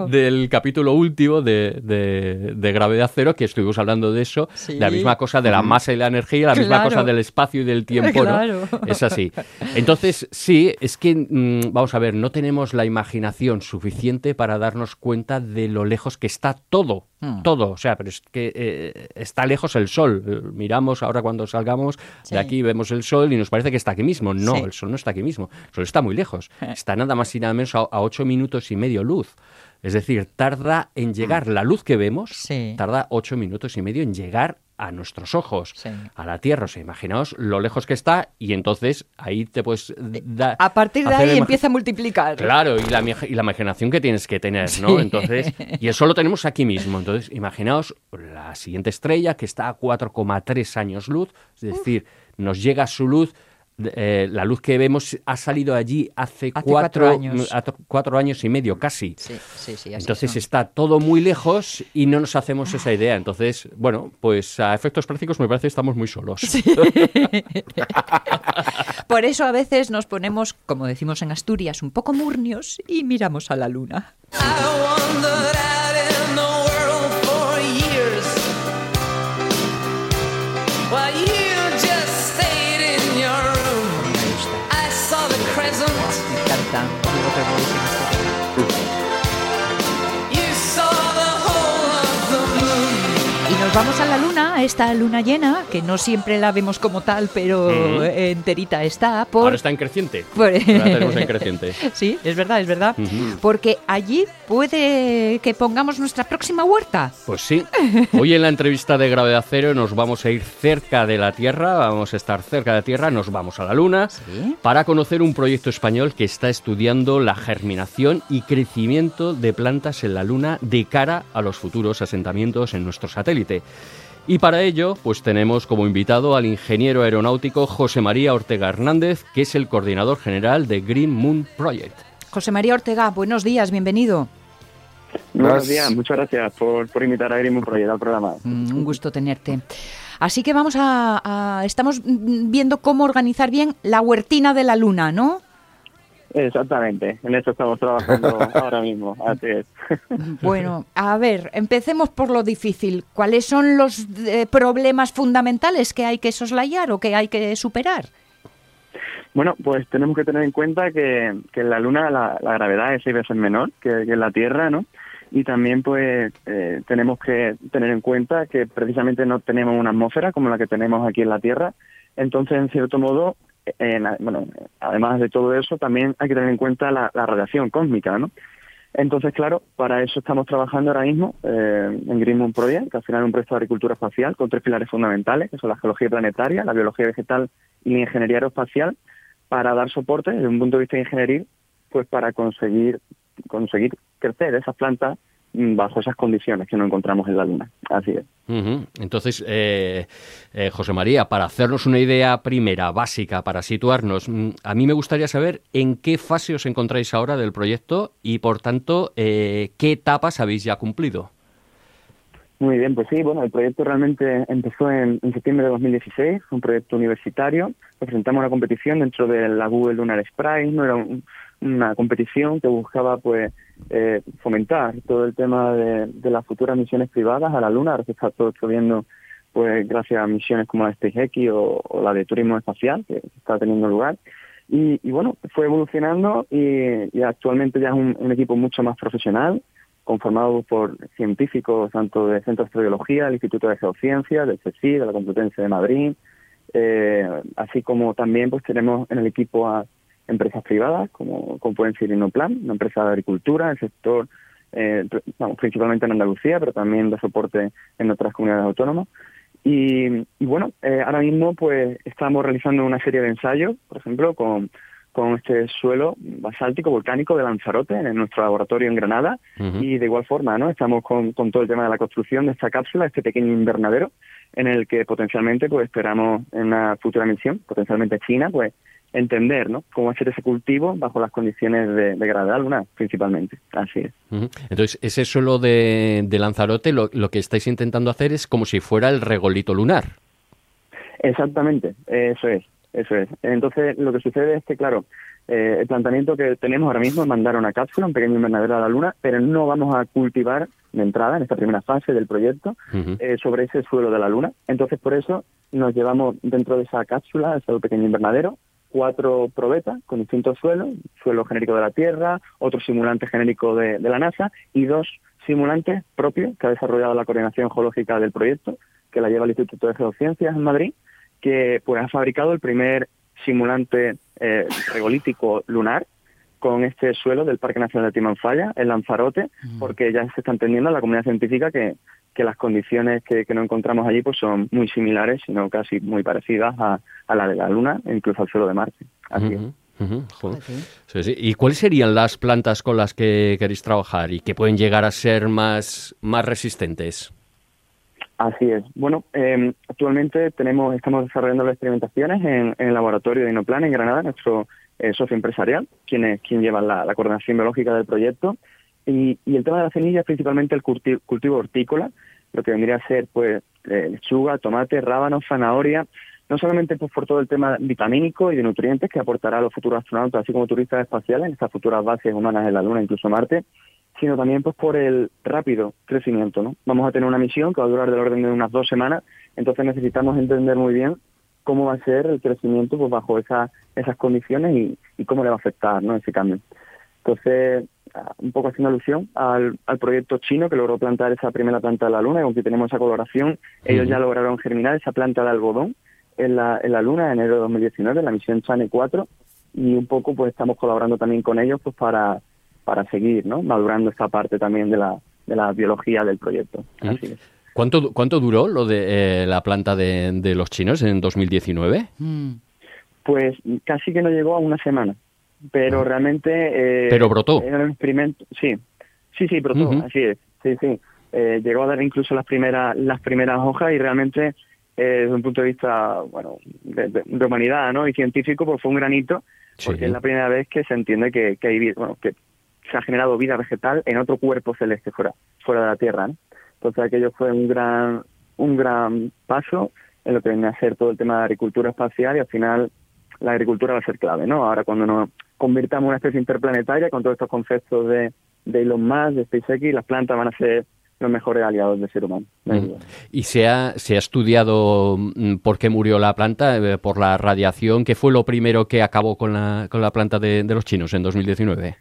del capítulo último de, Gravedad Cero, que estuvimos hablando de eso, de la misma cosa de la masa y la energía, la misma cosa del espacio y del tiempo, ¿no? Es así. Entonces, sí, es que, mm, vamos a ver, no tenemos la imaginación suficiente para darnos cuenta de lo lejos que está todo. Hmm. Todo, o sea, pero es que eh, está lejos el sol. Miramos ahora cuando salgamos de aquí, vemos el sol y nos parece que está aquí mismo. No, el sol no está aquí mismo. El sol está muy lejos. Está nada más y nada menos a, ocho minutos y medio luz. Es decir, tarda en llegar la luz que vemos, tarda ocho minutos y medio en llegar a nuestros ojos, a la Tierra. O sea, imaginaos lo lejos que está y entonces ahí te puedes eh, dar... A partir de ahí empieza a multiplicar. Claro, y la, y la imaginación que tienes que tener, ¿no? Entonces, y eso lo tenemos aquí mismo. Entonces, imaginaos la siguiente estrella que está a 4,3 años luz, es decir, nos llega su luz eh, la luz que vemos ha salido allí hace, cuatro, años. cuatro años y medio casi. Entonces está todo muy lejos y no nos hacemos esa idea. Entonces, bueno, pues a efectos prácticos me parece que estamos muy solos. Por eso a veces nos ponemos, como decimos en Asturias, un poco murnios y miramos a la luna. gusta. Vamos a la luna, a esta luna llena, que no siempre la vemos como tal, pero enterita está. Por... Ahora está en creciente. Ahora tenemos en creciente. sí, es verdad, es verdad. Porque allí puede que pongamos nuestra próxima huerta. Pues sí. Hoy en la entrevista de Gravedad Cero nos vamos a ir cerca de la Tierra, vamos a estar cerca de la Tierra, nos vamos a la Luna para conocer un proyecto español que está estudiando la germinación y crecimiento de plantas en la Luna de cara a los futuros asentamientos en nuestro satélite. Y para ello, pues tenemos como invitado al ingeniero aeronáutico José María Ortega Hernández, que es el coordinador general de Green Moon Project. José María Ortega, buenos días, bienvenido. Buenos días, muchas gracias por, invitar a Green Moon Project al programa. Mm, un gusto tenerte. Así que vamos a, estamos viendo cómo organizar bien la huertina de la luna, ¿no? Exactamente, en eso estamos trabajando ahora mismo, así es. Bueno, a ver, empecemos por lo difícil. ¿Cuáles son los eh, problemas fundamentales que hay que soslayar o que hay que superar? Bueno, pues tenemos que tener en cuenta que, en la Luna la, gravedad es seis veces menor que, en la Tierra, ¿no? Y también, pues, eh, tenemos que tener en cuenta que precisamente no tenemos una atmósfera como la que tenemos aquí en la Tierra. Entonces, en cierto modo, bueno, además de todo eso, también hay que tener en cuenta la, radiación cósmica, ¿no? Entonces, claro, para eso estamos trabajando ahora mismo eh, en Green Moon Project, que al final es un proyecto de agricultura espacial con tres pilares fundamentales, que son la geología planetaria, la biología vegetal y la ingeniería aeroespacial, para dar soporte desde un punto de vista de ingeniería, pues para conseguir conseguir crecer esas plantas bajo esas condiciones que no encontramos en la Luna. Así es. Entonces, eh, eh, José María, para hacernos una idea primera, básica, para situarnos, mm, a mí me gustaría saber en qué fase os encontráis ahora del proyecto y, por tanto, eh, qué etapas habéis ya cumplido. Muy bien, pues sí, bueno, el proyecto realmente empezó en, septiembre de 2016, un proyecto universitario. Presentamos una competición dentro de la Google Lunar Sprite, no era una competición que buscaba, pues, eh, fomentar todo el tema de, las futuras misiones privadas a la Luna, ahora se está todo viendo pues gracias a misiones como la SpaceX o, o la de turismo espacial que está teniendo lugar. Y, bueno, fue evolucionando y, actualmente ya es un, equipo mucho más profesional, conformado por científicos tanto del Centro de Astrobiología, del Instituto de Geociencias, del CSIC, de la Complutense de Madrid, eh, así como también pues tenemos en el equipo a empresas privadas, como, como pueden ser Inoplan, una empresa de agricultura, el sector, eh, principalmente en Andalucía, pero también de soporte en otras comunidades autónomas. Y, bueno, eh, ahora mismo pues estamos realizando una serie de ensayos, por ejemplo, con, con este suelo basáltico volcánico de Lanzarote en nuestro laboratorio en Granada y de igual forma, ¿no? Estamos con, con todo el tema de la construcción de esta cápsula, este pequeño invernadero en el que potencialmente pues esperamos en una futura misión, potencialmente China, pues entender ¿no? cómo hacer ese cultivo bajo las condiciones de, gravedad lunar, principalmente. Así es. Entonces, ese suelo de, Lanzarote, lo, que estáis intentando hacer es como si fuera el regolito lunar. Exactamente, eso es, eso es. Entonces, lo que sucede es que, claro, eh, el planteamiento que tenemos ahora mismo es mandar una cápsula, un pequeño invernadero a la Luna, pero no vamos a cultivar de entrada, en esta primera fase del proyecto, eh, sobre ese suelo de la Luna. Entonces, por eso nos llevamos dentro de esa cápsula, ese pequeño invernadero, cuatro probetas con distintos suelos, suelo genérico de la Tierra, otro simulante genérico de, la NASA y dos simulantes propios que ha desarrollado la coordinación geológica del proyecto, que la lleva el Instituto de Geociencias en Madrid, que pues ha fabricado el primer simulante eh, regolítico lunar con este suelo del Parque Nacional de Timanfaya, el Lanzarote, mm. porque ya se está entendiendo en la comunidad científica que, que las condiciones que, que nos encontramos allí pues son muy similares, sino casi muy parecidas a, a la de la Luna e incluso al suelo de Marte. Así ¿Y cuáles serían las plantas con las que queréis trabajar y que pueden llegar a ser más, más resistentes? Así es. Bueno, eh, actualmente tenemos, estamos desarrollando las experimentaciones en, el laboratorio de Inoplan en Granada, nuestro eh, socio empresarial, quien, es, quien lleva la, coordinación biológica del proyecto. Y, el tema de la semilla es principalmente el cultivo, hortícola, lo que vendría a ser pues eh, lechuga, tomate, rábano, zanahoria, no solamente pues, por todo el tema vitamínico y de nutrientes que aportará a los futuros astronautas, así como turistas espaciales en estas futuras bases humanas en la Luna, incluso Marte, sino también pues por el rápido crecimiento. ¿no? Vamos a tener una misión que va a durar del orden de unas dos semanas, entonces necesitamos entender muy bien cómo va a ser el crecimiento pues bajo esa, esas condiciones y, cómo le va a afectar ¿no? ese cambio. Entonces, ah, un poco haciendo alusión al, al, proyecto chino que logró plantar esa primera planta de la Luna, y aunque tenemos esa colaboración, ellos ya lograron germinar esa planta de algodón en la, en la Luna en enero de 2019, la misión Chane 4, y un poco pues estamos colaborando también con ellos pues para, para seguir ¿no? madurando esta parte también de la, de la biología del proyecto. ¿Cuánto, ¿Cuánto duró lo de eh, la planta de, de, los chinos en 2019? Mm. Pues casi que no llegó a una semana, pero ah. realmente... Eh, ¿Pero brotó? Era un experimento, sí, sí, sí, brotó, así es, sí, sí. Eh, llegó a dar incluso las primeras, las primeras hojas y realmente eh, desde un punto de vista bueno de, humanidad ¿no? y científico pues fue un granito porque es la primera vez que se entiende que, que hay bueno que se ha generado vida vegetal en otro cuerpo celeste fuera fuera de la Tierra entonces aquello fue un gran un gran paso en lo que viene a ser todo el tema de agricultura espacial y al final la agricultura va a ser clave no ahora cuando nos convirtamos en una especie interplanetaria con todos estos conceptos de de Elon Musk de SpaceX las plantas van a ser los mejores aliados del ser humano. Mm. ¿Y se ha, se ha estudiado mm, por qué murió la planta? Eh, ¿Por la radiación? ¿Qué fue lo primero que acabó con la, con la planta de, de los chinos en 2019?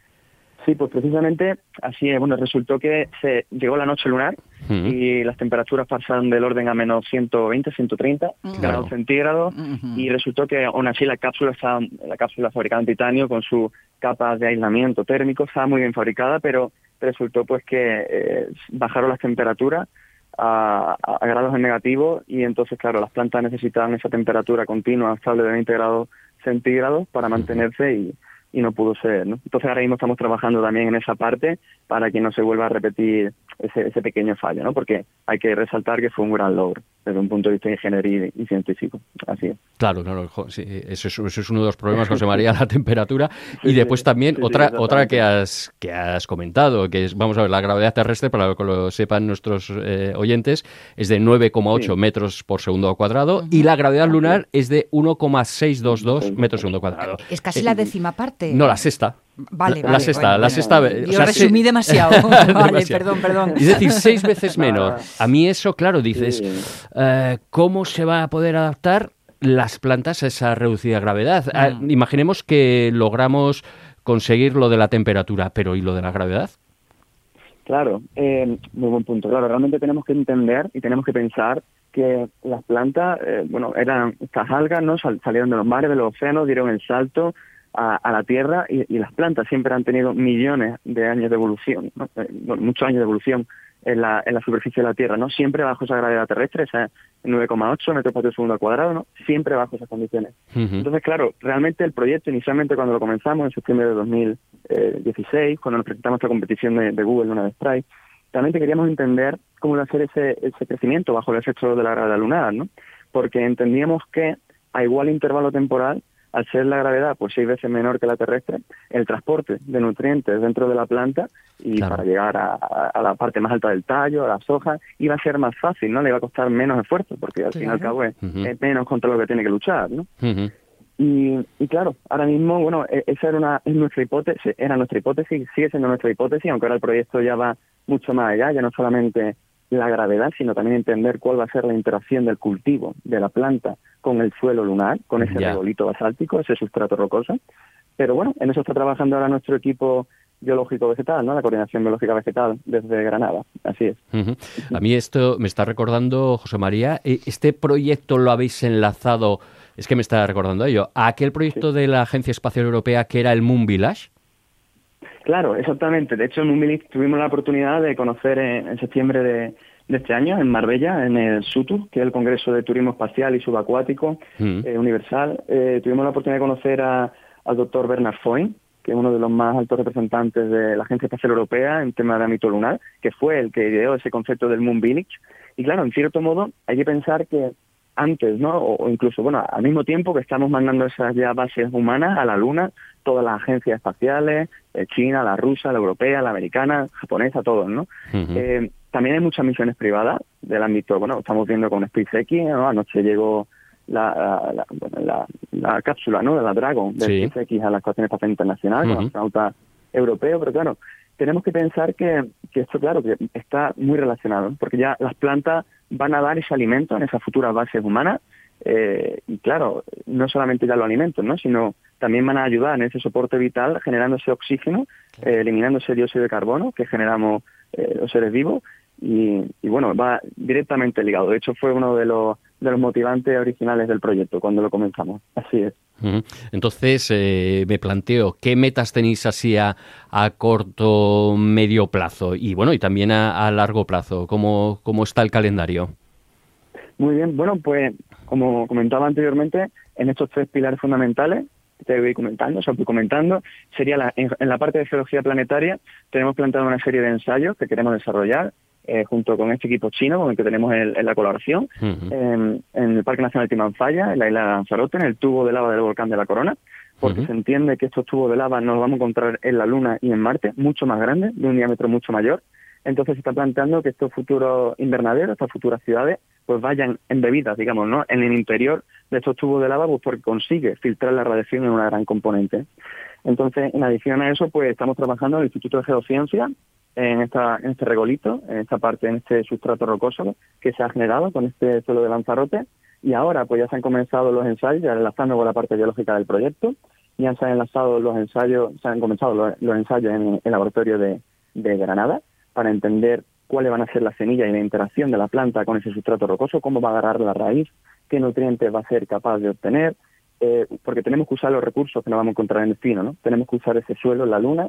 Sí, pues precisamente así es. Bueno, resultó que se llegó la noche lunar y las temperaturas pasaron del orden a menos 120, 130 grados centígrados y resultó que aún así la cápsula estaba, la cápsula fabricada en titanio con su capa de aislamiento térmico estaba muy bien fabricada, pero resultó pues que eh, bajaron las temperaturas a, a, grados en negativo y entonces claro las plantas necesitaban esa temperatura continua estable de 20 grados centígrados para mantenerse y y no pudo ser, ¿no? Entonces ahora mismo estamos trabajando también en esa parte para que no se vuelva a repetir ese, ese pequeño fallo, ¿no? Porque hay que resaltar que fue un gran logro desde un punto de vista de ingeniería y, científico. Así es. Claro, claro, sí, eso, es, eso, es, uno de los problemas, José María, la temperatura. y después también otra otra que has, que has comentado, que es, vamos a ver, la gravedad terrestre, para que lo sepan nuestros eh, oyentes, es de 9,8 metros por segundo cuadrado y la gravedad lunar es de 1,622 metros por segundo cuadrado. Es casi la décima parte. No, la sexta. Vale, vale. La sexta, la sexta. Yo resumí demasiado. vale, perdón, perdón. Es decir, seis veces menos. A mí eso, claro, dices, eh, ¿cómo se va a poder adaptar las plantas a esa reducida gravedad? Ah, mm. imaginemos que logramos conseguir lo de la temperatura, pero ¿y lo de la gravedad? Claro, eh, muy buen punto. Claro, realmente tenemos que entender y tenemos que pensar que las plantas, eh, bueno, eran estas algas, ¿no? salieron de los mares, de los océanos, dieron el salto a, la Tierra y, las plantas siempre han tenido millones de años de evolución, eh, muchos años de evolución en la, en la superficie de la Tierra, no siempre bajo esa gravedad terrestre, esa 9,8 metros por segundo al cuadrado, ¿no? siempre bajo esas condiciones. Entonces, claro, realmente el proyecto inicialmente cuando lo comenzamos en septiembre de 2016, cuando nos presentamos esta competición de, Google, una de Sprite, realmente queríamos entender cómo iba a ser ese, ese crecimiento bajo el efecto de la gravedad lunar, ¿no? Porque entendíamos que a igual intervalo temporal al ser la gravedad pues seis veces menor que la terrestre, el transporte de nutrientes dentro de la planta y para llegar a, la parte más alta del tallo, a las hojas, iba a ser más fácil, ¿no? Le iba a costar menos esfuerzo, porque al fin y al cabo es, menos contra lo que tiene que luchar, ¿no? y, y, claro, ahora mismo, bueno, e, esa era una, es nuestra hipótesis, era nuestra hipótesis, sigue siendo nuestra hipótesis, aunque ahora el proyecto ya va mucho más allá, ya no solamente la gravedad, sino también entender cuál va a ser la interacción del cultivo de la planta con el suelo lunar, con ese regolito basáltico, ese sustrato rocoso. Pero bueno, en eso está trabajando ahora nuestro equipo biológico vegetal, ¿no? La coordinación biológica vegetal desde Granada, así es. A mí esto me está recordando, José María, eh, este proyecto lo habéis enlazado, es que me está recordando ello, a aquel proyecto de la Agencia Espacial Europea que era el Moon Village. Claro, exactamente. De hecho, en Moon tuvimos la oportunidad de conocer en septiembre de, de este año en Marbella, en el SUTU, que es el Congreso de Turismo Espacial y Subacuático mm. eh, Universal. Eh, tuvimos la oportunidad de conocer a, al doctor Bernard Foyn, que es uno de los más altos representantes de la Agencia Espacial Europea en tema de ámbito lunar, que fue el que ideó ese concepto del Moon Village. Y claro, en cierto modo, hay que pensar que antes, ¿no? O, incluso, bueno, al mismo tiempo que estamos mandando esas ya bases humanas a la Luna, todas las agencias espaciales, eh, China, la rusa, la europea, la americana, japonesa, todos, ¿no? También hay muchas misiones privadas del ámbito, bueno, estamos viendo con SpaceX, ¿no? anoche llegó la, la, la, cápsula ¿no? de la Dragon de SpaceX a la Estación Espacial Internacional, con astronauta europeo, pero claro, tenemos que pensar que, que esto, claro, que está muy relacionado, porque ya las plantas van a dar ese alimento en esas futuras bases humanas, eh, y claro, no solamente ya los alimentos, ¿no? sino también van a ayudar en ese soporte vital generando ese oxígeno, eh, eliminando ese dióxido de carbono que generamos eh, los seres vivos y, bueno, va directamente ligado. De hecho, fue uno de los, de los motivantes originales del proyecto cuando lo comenzamos. Así es. Entonces, eh, me planteo, ¿qué metas tenéis así a, a, corto, medio plazo? Y bueno, y también a, largo plazo. ¿Cómo, ¿Cómo está el calendario? Muy bien, bueno, pues como comentaba anteriormente, en estos tres pilares fundamentales te voy comentando, o sea, comentando, sería la, en, la parte de geología planetaria, tenemos planteado una serie de ensayos que queremos desarrollar eh, junto con este equipo chino con el que tenemos el, la colaboración en, el Parque Nacional de Timanfaya, en la isla de Lanzarote, en el tubo de lava del volcán de la Corona, porque se entiende que estos tubos de lava nos los vamos a encontrar en la Luna y en Marte, mucho más grandes, de un diámetro mucho mayor. Entonces se está planteando que estos futuros invernaderos, estas futuras ciudades, pues vayan embebidas, digamos, ¿no? En el interior de estos tubos de lava, pues porque consigue filtrar la radiación en una gran componente. Entonces, en adición a eso, pues estamos trabajando en el Instituto de Geociencia en, esta, en este regolito, en esta parte, en este sustrato rocoso que se ha generado con este suelo de Lanzarote. Y ahora pues ya se han comenzado los ensayos, ya enlazando con la parte biológica del proyecto, ya se han enlazado los ensayos, se han comenzado los, ensayos en el laboratorio de, de Granada para entender cuáles van a ser las semillas y la interacción de la planta con ese sustrato rocoso, cómo va a agarrar la raíz, qué nutrientes va a ser capaz de obtener, eh, porque tenemos que usar los recursos que nos vamos a encontrar en el destino, ¿no? Tenemos que usar ese suelo, la luna,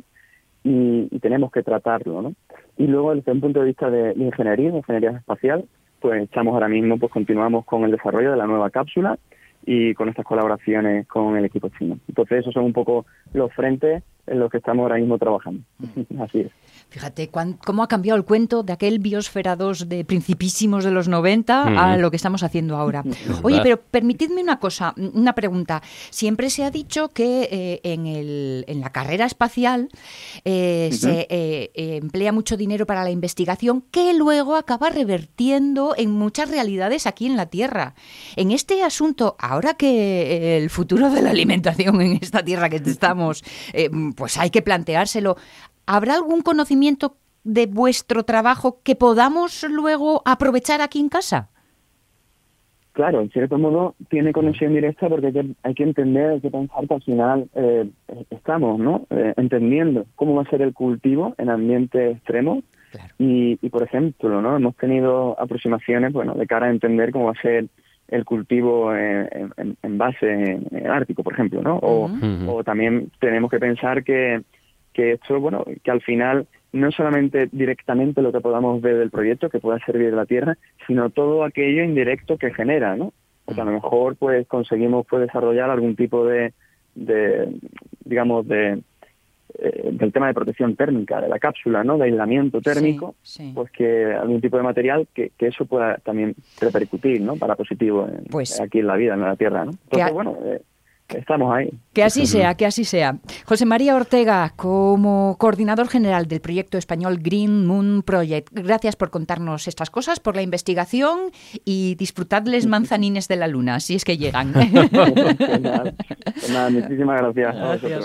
y, tenemos que tratarlo, ¿no? Y luego, desde un punto de vista de, ingeniería, de ingeniería espacial, pues estamos ahora mismo, pues continuamos con el desarrollo de la nueva cápsula y con estas colaboraciones con el equipo chino. Entonces, esos son un poco los frentes en los que estamos ahora mismo trabajando. Así es. Fíjate cómo ha cambiado el cuento de aquel Biosfera 2 de principísimos de los 90 a lo que estamos haciendo ahora. Oye, pero permitidme una cosa, una pregunta. Siempre se ha dicho que eh, en, el, en, la carrera espacial eh, se eh, emplea mucho dinero para la investigación que luego acaba revertiendo en muchas realidades aquí en la Tierra. En este asunto, ahora que el futuro de la alimentación en esta Tierra que estamos, pues hay que planteárselo. ¿Habrá algún conocimiento de vuestro trabajo que podamos luego aprovechar aquí en casa? Claro, en cierto modo tiene conexión directa porque hay que, entender, hay que pensar que al final eh, estamos ¿no? Eh, entendiendo cómo va a ser el cultivo en ambientes extremos y, por ejemplo, ¿no? hemos tenido aproximaciones bueno, de cara a entender cómo va a ser el cultivo en, base en, ártico, por ejemplo, ¿no? o también tenemos que pensar que que esto, bueno, que al final no solamente directamente lo que podamos ver del proyecto que pueda servir de la tierra, sino todo aquello indirecto que genera, ¿no? Porque a lo mejor pues conseguimos pues desarrollar algún tipo de, de digamos, de eh, del tema de protección térmica de la cápsula, ¿no? De aislamiento térmico, pues que algún tipo de material que, que, eso pueda también repercutir, ¿no? Para positivo pues aquí en la vida, en la Tierra, ¿no? Entonces, bueno, eh, estamos ahí. Que así sea, que así sea. José María Ortega, como coordinador general del proyecto español Green Moon Project, gracias por contarnos estas cosas, por la investigación y disfrutadles manzanines de la luna, si es que llegan. muchísimas gracias.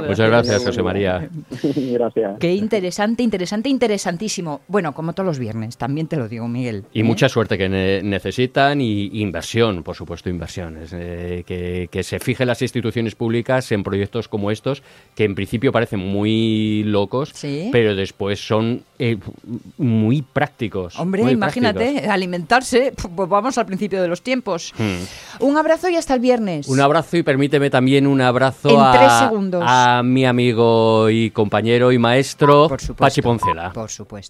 Muchas gracias, José María. gracias. Qué interesante, interesante, interesantísimo. Bueno, como todos los viernes, también te lo digo, Miguel. Y ¿eh? mucha suerte que necesitan y inversión, por supuesto, inversiones. Eh, que, que se fijen las instituciones públicas en proyectos como estos, que en principio parecen muy locos, pero después son eh, muy prácticos. Hombre, imagínate, alimentarse, pues vamos al principio de los tiempos. Hmm. Un abrazo y hasta el viernes. Un abrazo y permíteme también un abrazo a, a mi amigo y compañero y maestro Pachi Poncela. Por supuesto.